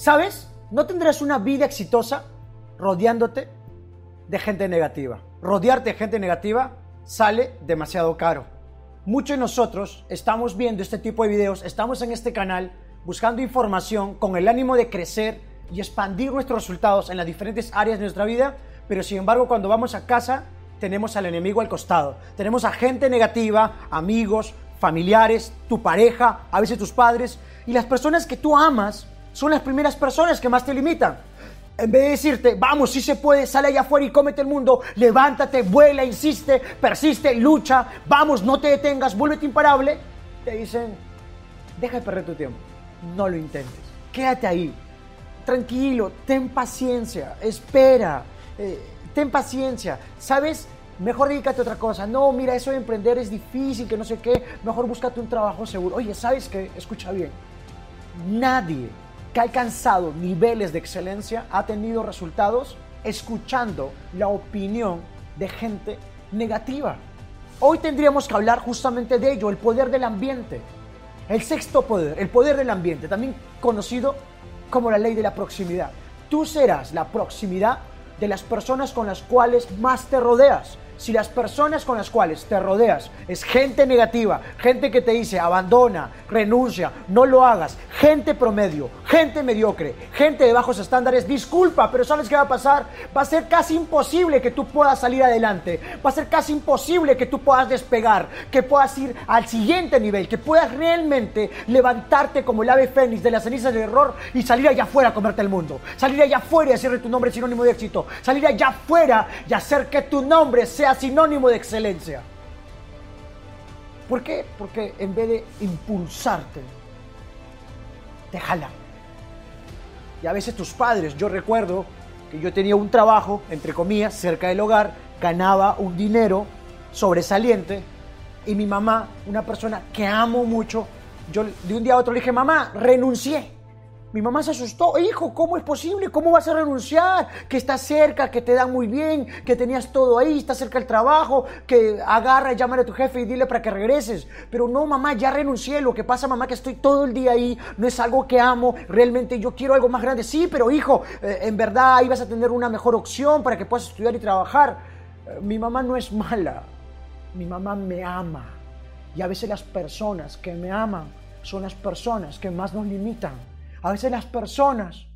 ¿Sabes? No tendrás una vida exitosa rodeándote de gente negativa. Rodearte de gente negativa sale demasiado caro. Muchos de nosotros estamos viendo este tipo de videos, estamos en este canal buscando información con el ánimo de crecer y expandir nuestros resultados en las diferentes áreas de nuestra vida, pero sin embargo cuando vamos a casa tenemos al enemigo al costado, tenemos a gente negativa, amigos, familiares, tu pareja, a veces tus padres, y las personas que tú amas son las primeras personas que más te limitan. En vez de decirte, vamos, si se puede, sale allá afuera y cómete el mundo, levántate, vuela, insiste, persiste, lucha, vamos, no te detengas, vuélvete imparable, te dicen, deja de perder tu tiempo, no lo intentes, quédate ahí, tranquilo, ten paciencia, espera, eh, ten paciencia, ¿sabes? Mejor dedícate a otra cosa. No, mira, eso de emprender es difícil, que no sé qué. Mejor búscate un trabajo seguro. Oye, ¿sabes qué? Escucha bien. Nadie que ha alcanzado niveles de excelencia ha tenido resultados escuchando la opinión de gente negativa. Hoy tendríamos que hablar justamente de ello, el poder del ambiente. El sexto poder, el poder del ambiente, también conocido como la ley de la proximidad. Tú serás la proximidad de las personas con las cuales más te rodeas si las personas con las cuales te rodeas es gente negativa, gente que te dice abandona, renuncia, no lo hagas, gente promedio, gente mediocre, gente de bajos estándares, disculpa, pero ¿sabes qué va a pasar? Va a ser casi imposible que tú puedas salir adelante, va a ser casi imposible que tú puedas despegar, que puedas ir al siguiente nivel, que puedas realmente levantarte como el ave fénix de las cenizas del error y salir allá afuera a comerte el mundo, salir allá afuera y hacer de tu nombre sinónimo de éxito, salir allá afuera y hacer que tu nombre sea sinónimo de excelencia. ¿Por qué? Porque en vez de impulsarte, te jalan. Y a veces tus padres, yo recuerdo que yo tenía un trabajo, entre comillas, cerca del hogar, ganaba un dinero sobresaliente y mi mamá, una persona que amo mucho, yo de un día a otro le dije, mamá, renuncié. Mi mamá se asustó, hijo, ¿cómo es posible? ¿Cómo vas a renunciar? Que estás cerca, que te dan muy bien, que tenías todo ahí, estás cerca del trabajo, que agarra y llámale a tu jefe y dile para que regreses. Pero no, mamá, ya renuncié. Lo que pasa, mamá, que estoy todo el día ahí, no es algo que amo, realmente yo quiero algo más grande. Sí, pero hijo, eh, en verdad ahí vas a tener una mejor opción para que puedas estudiar y trabajar. Eh, mi mamá no es mala, mi mamá me ama. Y a veces las personas que me aman son las personas que más nos limitan. A veces las personas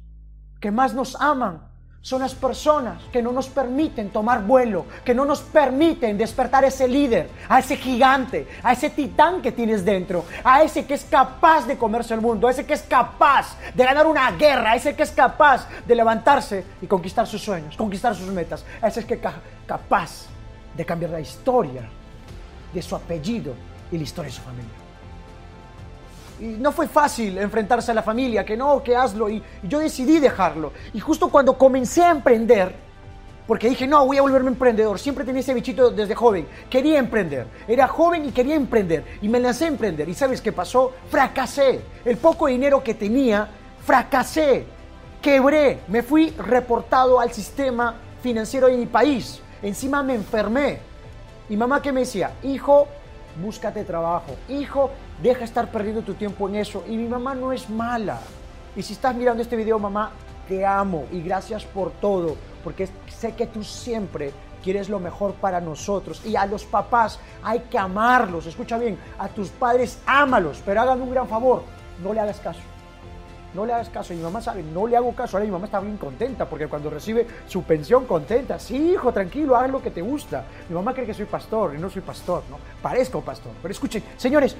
que más nos aman son las personas que no nos permiten tomar vuelo, que no nos permiten despertar a ese líder, a ese gigante, a ese titán que tienes dentro, a ese que es capaz de comerse el mundo, a ese que es capaz de ganar una guerra, a ese que es capaz de levantarse y conquistar sus sueños, conquistar sus metas, a ese que es capaz de cambiar la historia de su apellido y la historia de su familia. Y no fue fácil enfrentarse a la familia, que no, que hazlo. Y, yo decidí dejarlo. Y justo cuando comencé a emprender, porque dije, no, voy a volverme emprendedor. Siempre tenía ese bichito desde joven. Quería emprender. Era joven y quería emprender. Y me lancé a emprender. ¿Y sabes qué pasó? Fracasé. El poco dinero que tenía, fracasé. Quebré. Me fui reportado al sistema financiero de mi país. Encima me enfermé. Y mamá que me decía, hijo, búscate trabajo. Hijo, deja estar perdiendo tu tiempo en eso. Y mi mamá no es mala. Y si estás mirando este video, mamá, te amo y gracias por todo, porque sé que tú siempre quieres lo mejor para nosotros. Y a los papás hay que amarlos. Escucha bien, a tus padres ámalos, pero hagan un gran favor, no le hagas caso no le hagas caso. Y mi mamá sabe, no le hago caso. Ahora mi mamá está bien contenta porque cuando recibe su pensión contenta, sí, hijo, tranquilo, haz lo que te gusta. Mi mamá cree que soy pastor y no soy pastor, ¿no? Parezco pastor. Pero escuchen, señores,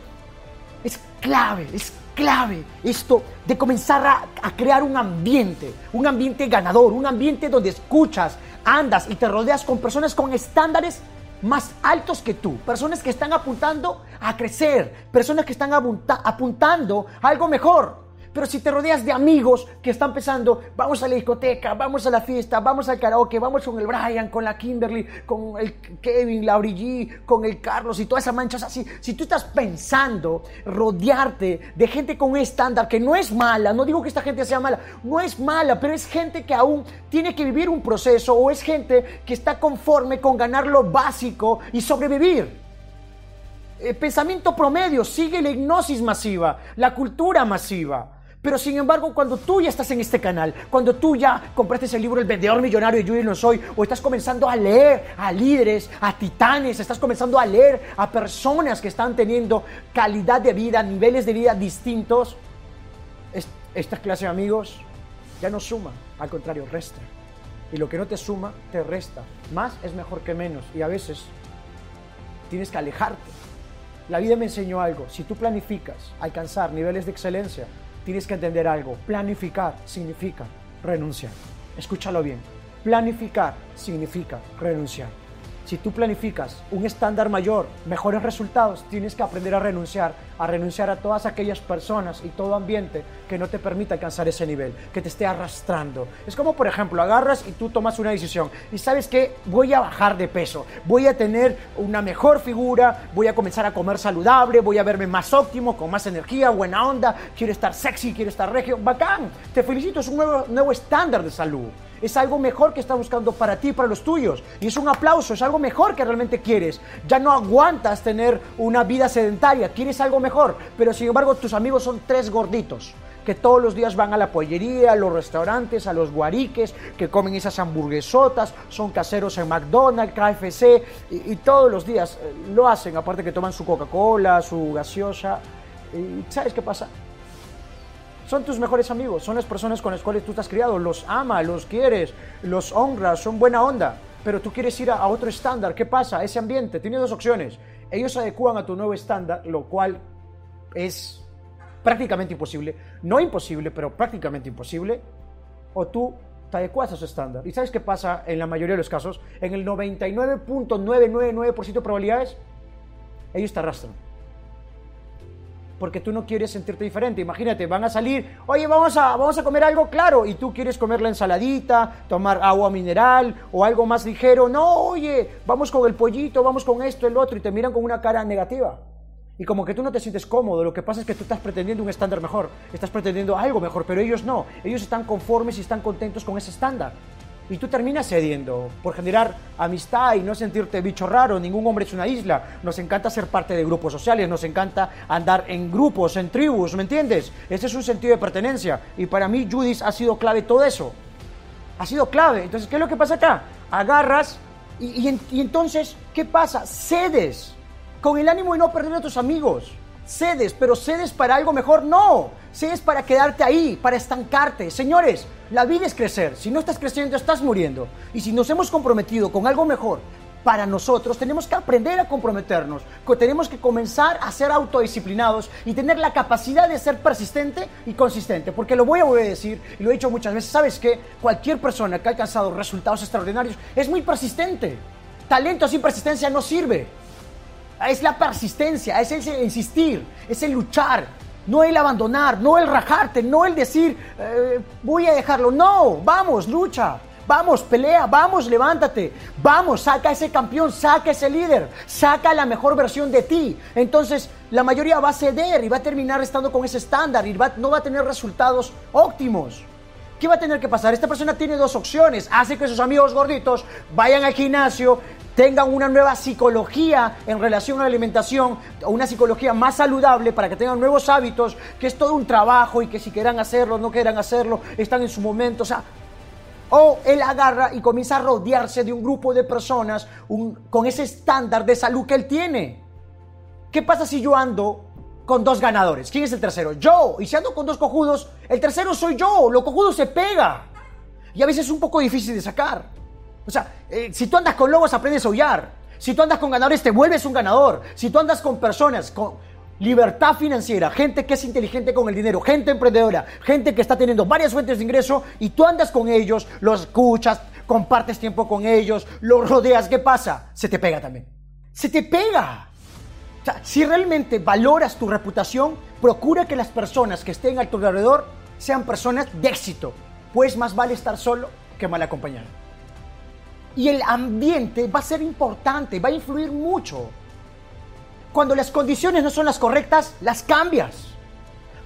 es clave, es clave esto de comenzar a, a, crear un ambiente, un ambiente ganador, un ambiente donde escuchas, andas y te rodeas con personas con estándares más altos que tú, personas que están apuntando a crecer, personas que están apuntando a algo mejor Pero si te rodeas de amigos que están pensando, vamos a la discoteca, vamos a la fiesta, vamos al karaoke, vamos con el Brian, con la Kimberly, con el Kevin, la G, con el Carlos y toda esa mancha, así, si tú estás pensando rodearte de gente con un estándar que no es mala, no digo que esta gente sea mala, no es mala, pero es gente que aún tiene que vivir un proceso o es gente que está conforme con ganar lo básico y sobrevivir. El pensamiento promedio sigue la hipnosis masiva, la cultura masiva. Pero sin embargo, cuando tú ya estás en este canal, cuando tú ya compraste el libro El vendedor millonario de Judy No Soy, o estás comenzando a leer a líderes, a titanes, estás comenzando a leer a personas que están teniendo calidad de vida, niveles de vida distintos, esta clase de amigos ya no suma, al contrario, resta. Y lo que no te suma, te resta. Más es mejor que menos. Y a veces tienes que alejarte. La vida me enseñó algo. Si tú planificas alcanzar niveles de excelencia, tienes que entender algo. Planificar significa renunciar. Escúchalo bien. Planificar significa renunciar. Si tú planificas un estándar mayor, mejores resultados, tienes que aprender a renunciar, a renunciar a todas aquellas personas y todo ambiente que no te permita alcanzar ese nivel, que te esté arrastrando. Es como, por ejemplo, agarras y tú tomas una decisión y sabes que voy a bajar de peso, voy a tener una mejor figura, voy a comenzar a comer saludable, voy a verme más óptimo, con más energía, buena onda, quiero estar sexy, quiero estar regio, bacán, te felicito, es un nuevo, nuevo estándar de salud es algo mejor que está buscando para ti y para los tuyos. Y es un aplauso, es algo mejor que realmente quieres. Ya no aguantas tener una vida sedentaria, quieres algo mejor. Pero sin embargo, tus amigos son tres gorditos que todos los días van a la pollería, a los restaurantes, a los guariques, que comen esas hamburguesotas, son caseros en McDonald's, KFC, y, todos los días eh, lo hacen, aparte que toman su Coca-Cola, su gaseosa. ¿Y sabes qué pasa? Son tus mejores amigos, son las personas con las cuales tú estás criado, los amas, los quieres, los honras, son buena onda, pero tú quieres ir a, otro estándar, ¿qué pasa? Ese ambiente tiene dos opciones, ellos se adecúan a tu nuevo estándar, lo cual es prácticamente imposible, no imposible, pero prácticamente imposible, o tú te adecuas a su estándar. ¿Y sabes qué pasa en la mayoría de los casos? En el 99.999% de probabilidades, ellos te arrastran porque tú no quieres sentirte diferente. Imagínate, van a salir, oye, vamos a, vamos a comer algo claro, y tú quieres comer la ensaladita, tomar agua mineral o algo más ligero. No, oye, vamos con el pollito, vamos con esto, el otro, y te miran con una cara negativa. Y como que tú no te sientes cómodo, lo que pasa es que tú estás pretendiendo un estándar mejor, estás pretendiendo algo mejor, pero ellos no, ellos están conformes y están contentos con ese estándar. Y tú terminas cediendo por generar amistad y no sentirte bicho raro. Ningún hombre es una isla. Nos encanta ser parte de grupos sociales, nos encanta andar en grupos, en tribus, ¿me entiendes? Ese es un sentido de pertenencia. Y para mí Judith ha sido clave todo eso. Ha sido clave. Entonces, ¿qué es lo que pasa acá? Agarras y, y entonces, ¿qué pasa? Cedes con el ánimo de no perder a tus amigos cedes, pero cedes para algo mejor. No, cedes para quedarte ahí, para estancarte. Señores, la vida es crecer. Si no estás creciendo, estás muriendo. Y si nos hemos comprometido con algo mejor para nosotros, tenemos que aprender a comprometernos. Tenemos que comenzar a ser autodisciplinados y tener la capacidad de ser persistente y consistente. Porque lo voy a volver decir, y lo he dicho muchas veces, ¿sabes qué? Cualquier persona que ha alcanzado resultados extraordinarios es muy persistente. Talento sin persistencia no sirve. Es la persistencia, es el insistir, es el luchar, no el abandonar, no el rajarte, no el decir eh, voy a dejarlo. No, vamos, lucha. Vamos, pelea, vamos, levántate. Vamos, saca ese campeón, saca ese líder, saca la mejor versión de ti. Entonces, la mayoría va a ceder y va a terminar estando con ese estándar y no va a tener resultados óptimos. ¿Qué va a tener que pasar? Esta persona tiene dos opciones. Hace que sus amigos gorditos vayan al gimnasio, tengan una nueva psicología en relación a la alimentación, una psicología más saludable para que tengan nuevos hábitos, que es todo un trabajo y que si quieran hacerlo, no quieran hacerlo, están en su momento. O sea, o él agarra y comienza a rodearse de un grupo de personas con ese estándar de salud que él tiene. ¿Qué pasa si yo ando con dos ganadores? ¿Quién es el tercero? Yo. Y si ando con dos cojudos, el tercero soy yo. Lo cojudo se pega. Y a veces es un poco difícil de sacar. O sea, eh, si tú andas con lobos aprendes a aullar. Si tú andas con ganadores te vuelves un ganador. Si tú andas con personas con libertad financiera, gente que es inteligente con el dinero, gente emprendedora, gente que está teniendo varias fuentes de ingreso y tú andas con ellos, los escuchas, compartes tiempo con ellos, los rodeas, ¿qué pasa? Se te pega también. Se te pega. si realmente valoras tu reputación, procura que las personas que estén a tu alrededor sean personas de éxito, pues más vale estar solo que mal acompañado. Y el ambiente va a ser importante, va a influir mucho. Cuando las condiciones no son las correctas, las cambias.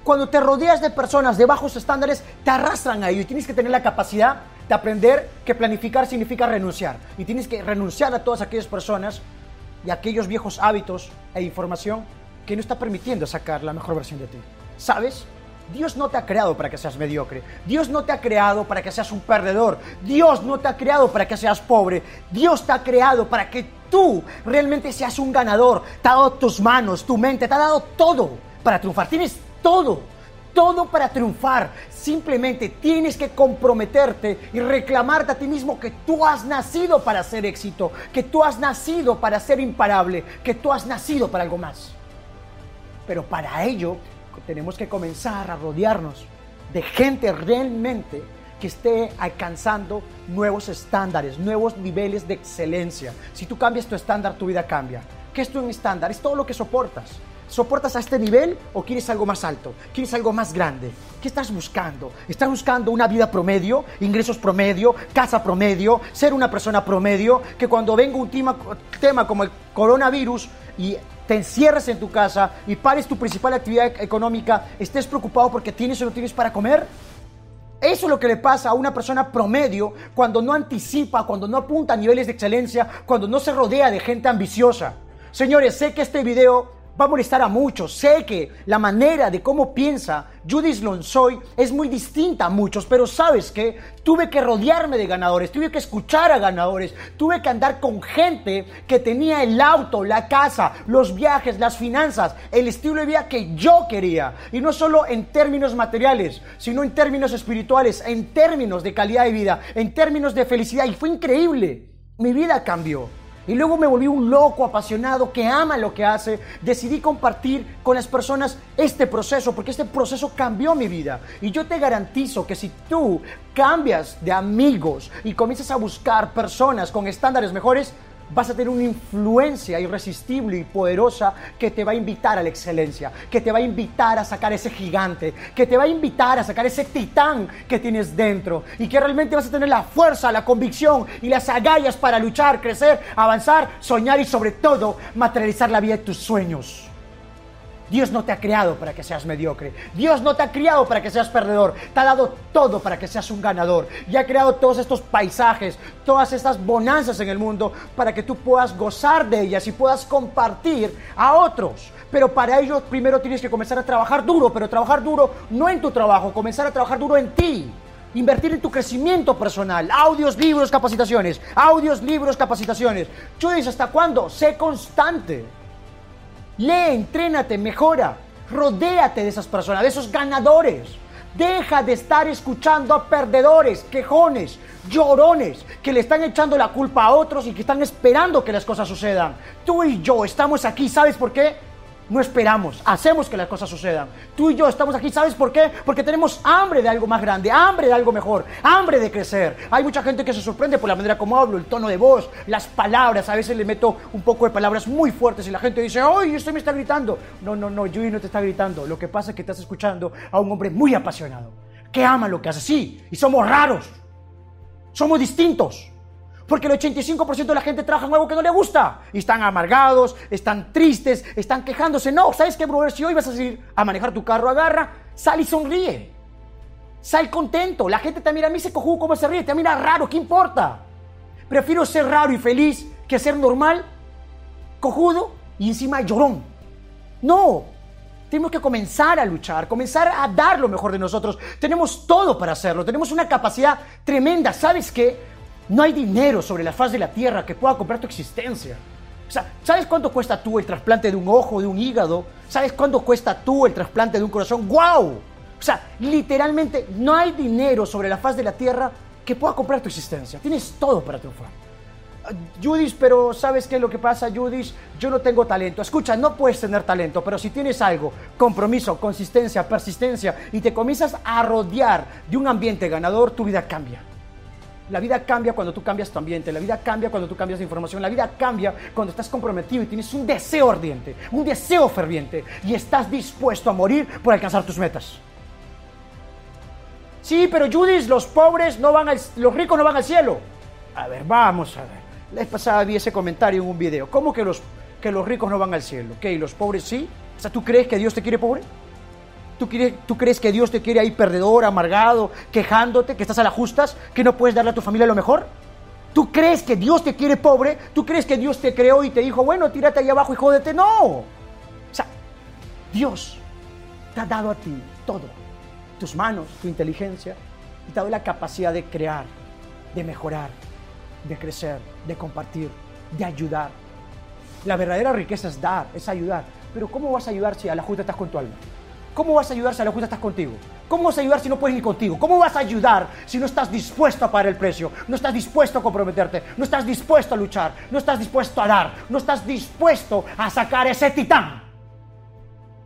Cuando te rodeas de personas de bajos estándares, te arrastran a ello y tienes que tener la capacidad de aprender que planificar significa renunciar. Y tienes que renunciar a todas aquellas personas y aquellos viejos hábitos e información que no está permitiendo sacar la mejor versión de ti. ¿Sabes? Dios no te ha creado para que seas mediocre. Dios no te ha creado para que seas un perdedor. Dios no te ha creado para que seas pobre. Dios te ha creado para que tú realmente seas un ganador. Te ha dado tus manos, tu mente, te ha dado todo para triunfar. Tienes todo, todo para triunfar. Simplemente tienes que comprometerte y reclamarte a ti mismo que tú has nacido para ser éxito, que tú has nacido para ser imparable, que tú has nacido para algo más. Pero para ello tenemos que comenzar a rodearnos de gente realmente que esté alcanzando nuevos estándares, nuevos niveles de excelencia. Si tú cambias tu estándar, tu vida cambia. ¿Qué es tu estándar? Es todo lo que soportas. ¿Soportas a este nivel o quieres algo más alto? ¿Quieres algo más grande? ¿Qué estás buscando? ¿Estás buscando una vida promedio, ingresos promedio, casa promedio, ser una persona promedio? Que cuando venga un tema, tema como el coronavirus y te encierres en tu casa y pares tu principal actividad económica, estés preocupado porque tienes o no tienes para comer? Eso es lo que le pasa a una persona promedio cuando no anticipa, cuando no apunta a niveles de excelencia, cuando no se rodea de gente ambiciosa. Señores, sé que este video va a molestar a muchos. Sé que la manera de cómo piensa Judith Lonsoy es muy distinta a muchos, pero sabes que tuve que rodearme de ganadores, tuve que escuchar a ganadores, tuve que andar con gente que tenía el auto, la casa, los viajes, las finanzas, el estilo de vida que yo quería. Y no solo en términos materiales, sino en términos espirituales, en términos de calidad de vida, en términos de felicidad. Y fue increíble. Mi vida cambió. Y luego me volví un loco apasionado que ama lo que hace. Decidí compartir con las personas este proceso porque este proceso cambió mi vida. Y yo te garantizo que si tú cambias de amigos y comienzas a buscar personas con estándares mejores, vas a tener una influencia irresistible y poderosa que te va a invitar a la excelencia, que te va a invitar a sacar ese gigante, que te va a invitar a sacar ese titán que tienes dentro y que realmente vas a tener la fuerza, la convicción y las agallas para luchar, crecer, avanzar, soñar y sobre todo materializar la vida de tus sueños. Dios no te ha creado para que seas mediocre. Dios no te ha criado para que seas perdedor. Te ha dado todo para que seas un ganador. Y ha creado todos estos paisajes, todas estas bonanzas en el mundo para que tú puedas gozar de ellas y puedas compartir a otros. Pero para ello primero tienes que comenzar a trabajar duro, pero trabajar duro no en tu trabajo, comenzar a trabajar duro en ti. Invertir en tu crecimiento personal. Audios, libros, capacitaciones. Audios, libros, capacitaciones. Tú dices, ¿hasta cuándo? Sé constante. Lee, entrénate, mejora. Rodéate de esas personas, de esos ganadores. Deja de estar escuchando a perdedores, quejones, llorones, que le están echando la culpa a otros y que están esperando que las cosas sucedan. Tú y yo estamos aquí, ¿sabes por qué? No esperamos, hacemos que las cosas sucedan. Tú y yo estamos aquí, ¿sabes por qué? Porque tenemos hambre de algo más grande, hambre de algo mejor, hambre de crecer. Hay mucha gente que se sorprende por la manera como hablo, el tono de voz, las palabras. A veces le meto un poco de palabras muy fuertes y la gente dice, ¡ay, usted me está gritando! No, no, no, Yui no te está gritando. Lo que pasa es que estás escuchando a un hombre muy apasionado, que ama lo que hace. Sí, y somos raros, somos distintos. Porque el 85% de la gente trabaja en algo que no le gusta. Y están amargados, están tristes, están quejándose. No, ¿sabes qué, brother? Si hoy vas a salir a manejar tu carro, agarra, sal y sonríe. Sal contento. La gente te mira a mí, se cojudo cómo se ríe. Te mira raro, ¿qué importa? Prefiero ser raro y feliz que ser normal, cojudo y encima llorón. No, tenemos que comenzar a luchar, comenzar a dar lo mejor de nosotros. Tenemos todo para hacerlo, tenemos una capacidad tremenda. ¿Sabes qué? No hay dinero sobre la faz de la tierra que pueda comprar tu existencia. O sea, ¿sabes cuánto cuesta tú el trasplante de un ojo, de un hígado? ¿Sabes cuánto cuesta tú el trasplante de un corazón? ¡Wow! O sea, literalmente no hay dinero sobre la faz de la tierra que pueda comprar tu existencia. Tienes todo para triunfar. Ah, Judith, pero ¿sabes qué es lo que pasa, Judith? Yo no tengo talento. Escucha, no puedes tener talento, pero si tienes algo, compromiso, consistencia, persistencia, y te comienzas a rodear de un ambiente ganador, tu vida cambia. La vida cambia cuando tú cambias tu ambiente, la vida cambia cuando tú cambias de información, la vida cambia cuando estás comprometido y tienes un deseo ardiente, un deseo ferviente y estás dispuesto a morir por alcanzar tus metas. Sí, pero Judith, los pobres no van al, los ricos no van al cielo. A ver, vamos a ver. La vez pasada vi ese comentario en un video. ¿Cómo que los, que los ricos no van al cielo? ¿Qué? ¿Y los pobres sí? O sea, ¿tú crees que Dios te quiere pobre? ¿Tú, ¿Tú crees que Dios te quiere ahí perdedor, amargado, quejándote, que estás a las justas, que no puedes darle a tu familia lo mejor? ¿Tú crees que Dios te quiere pobre? ¿Tú crees que Dios te creó y te dijo, bueno, tírate ahí abajo y jódete? No. O sea, Dios te ha dado a ti todo. Tus manos, tu inteligencia, y te ha dado la capacidad de crear, de mejorar, de crecer, de compartir, de ayudar. La verdadera riqueza es dar, es ayudar. Pero ¿cómo vas a ayudar si a la justa estás con tu alma? ¿Cómo vas a ayudar si a la justa estás contigo? ¿Cómo vas a ayudar si no puedes ir contigo? ¿Cómo vas a ayudar si no estás dispuesto a pagar el precio? No estás dispuesto a comprometerte, no estás dispuesto a luchar, no estás dispuesto a dar, no estás dispuesto a sacar ese titán.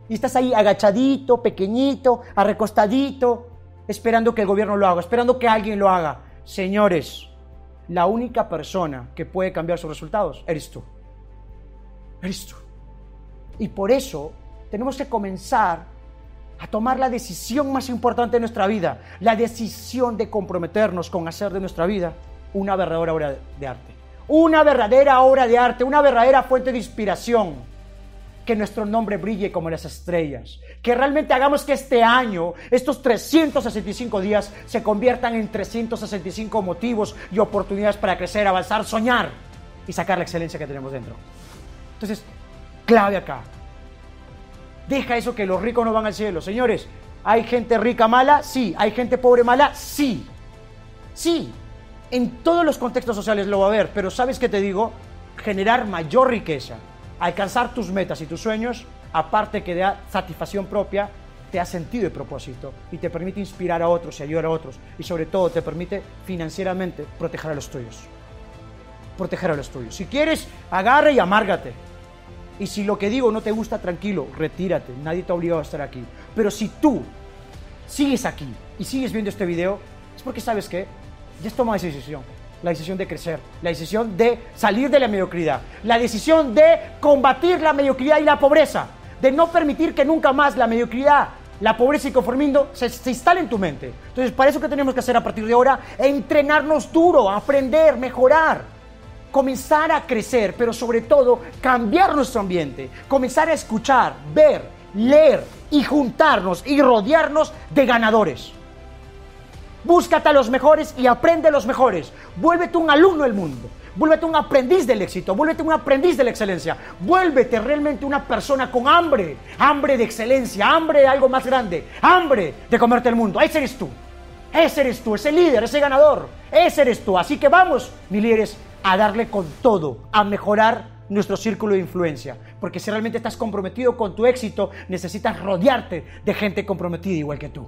Y estás ahí agachadito, pequeñito, arrecostadito, esperando que el gobierno lo haga, esperando que alguien lo haga. Señores, la única persona que puede cambiar sus resultados eres tú. Eres tú. Y por eso tenemos que comenzar a tomar la decisión más importante de nuestra vida, la decisión de comprometernos con hacer de nuestra vida una verdadera obra de arte. Una verdadera obra de arte, una verdadera fuente de inspiración. Que nuestro nombre brille como las estrellas. Que realmente hagamos que este año, estos 365 días, se conviertan en 365 motivos y oportunidades para crecer, avanzar, soñar y sacar la excelencia que tenemos dentro. Entonces, clave acá, Deja eso que los ricos no van al cielo. Señores, ¿hay gente rica mala? Sí. ¿Hay gente pobre mala? Sí. Sí. En todos los contextos sociales lo va a haber, pero ¿sabes qué te digo? Generar mayor riqueza, alcanzar tus metas y tus sueños, aparte que da satisfacción propia, te da sentido y propósito y te permite inspirar a otros y ayudar a otros y sobre todo te permite financieramente proteger a los tuyos. Proteger a los tuyos. Si quieres, agarre y amárgate y si lo que digo no te gusta, tranquilo, retírate. Nadie te ha obligado a estar aquí. Pero si tú sigues aquí y sigues viendo este video, es porque sabes que ya has tomado esa decisión. La decisión de crecer, la decisión de salir de la mediocridad, la decisión de combatir la mediocridad y la pobreza, de no permitir que nunca más la mediocridad, la pobreza y conformismo se, se en tu mente. Entonces, para eso que tenemos que hacer a partir de ahora, entrenarnos duro, aprender, mejorar comenzar a crecer, pero sobre todo cambiar nuestro ambiente, comenzar a escuchar, ver, leer y juntarnos y rodearnos de ganadores. Búscate a los mejores y aprende a los mejores. Vuélvete un alumno del mundo. Vuélvete un aprendiz del éxito, vuélvete un aprendiz de la excelencia, vuélvete realmente una persona con hambre, hambre de excelencia, hambre de algo más grande, hambre de comerte el mundo. Ese eres tú, ese eres tú, ese líder, ese ganador, ese eres tú. Así que vamos, mi líderes, a darle con todo, a mejorar nuestro círculo de influencia. Porque si realmente estás comprometido con tu éxito, necesitas rodearte de gente comprometida igual que tú.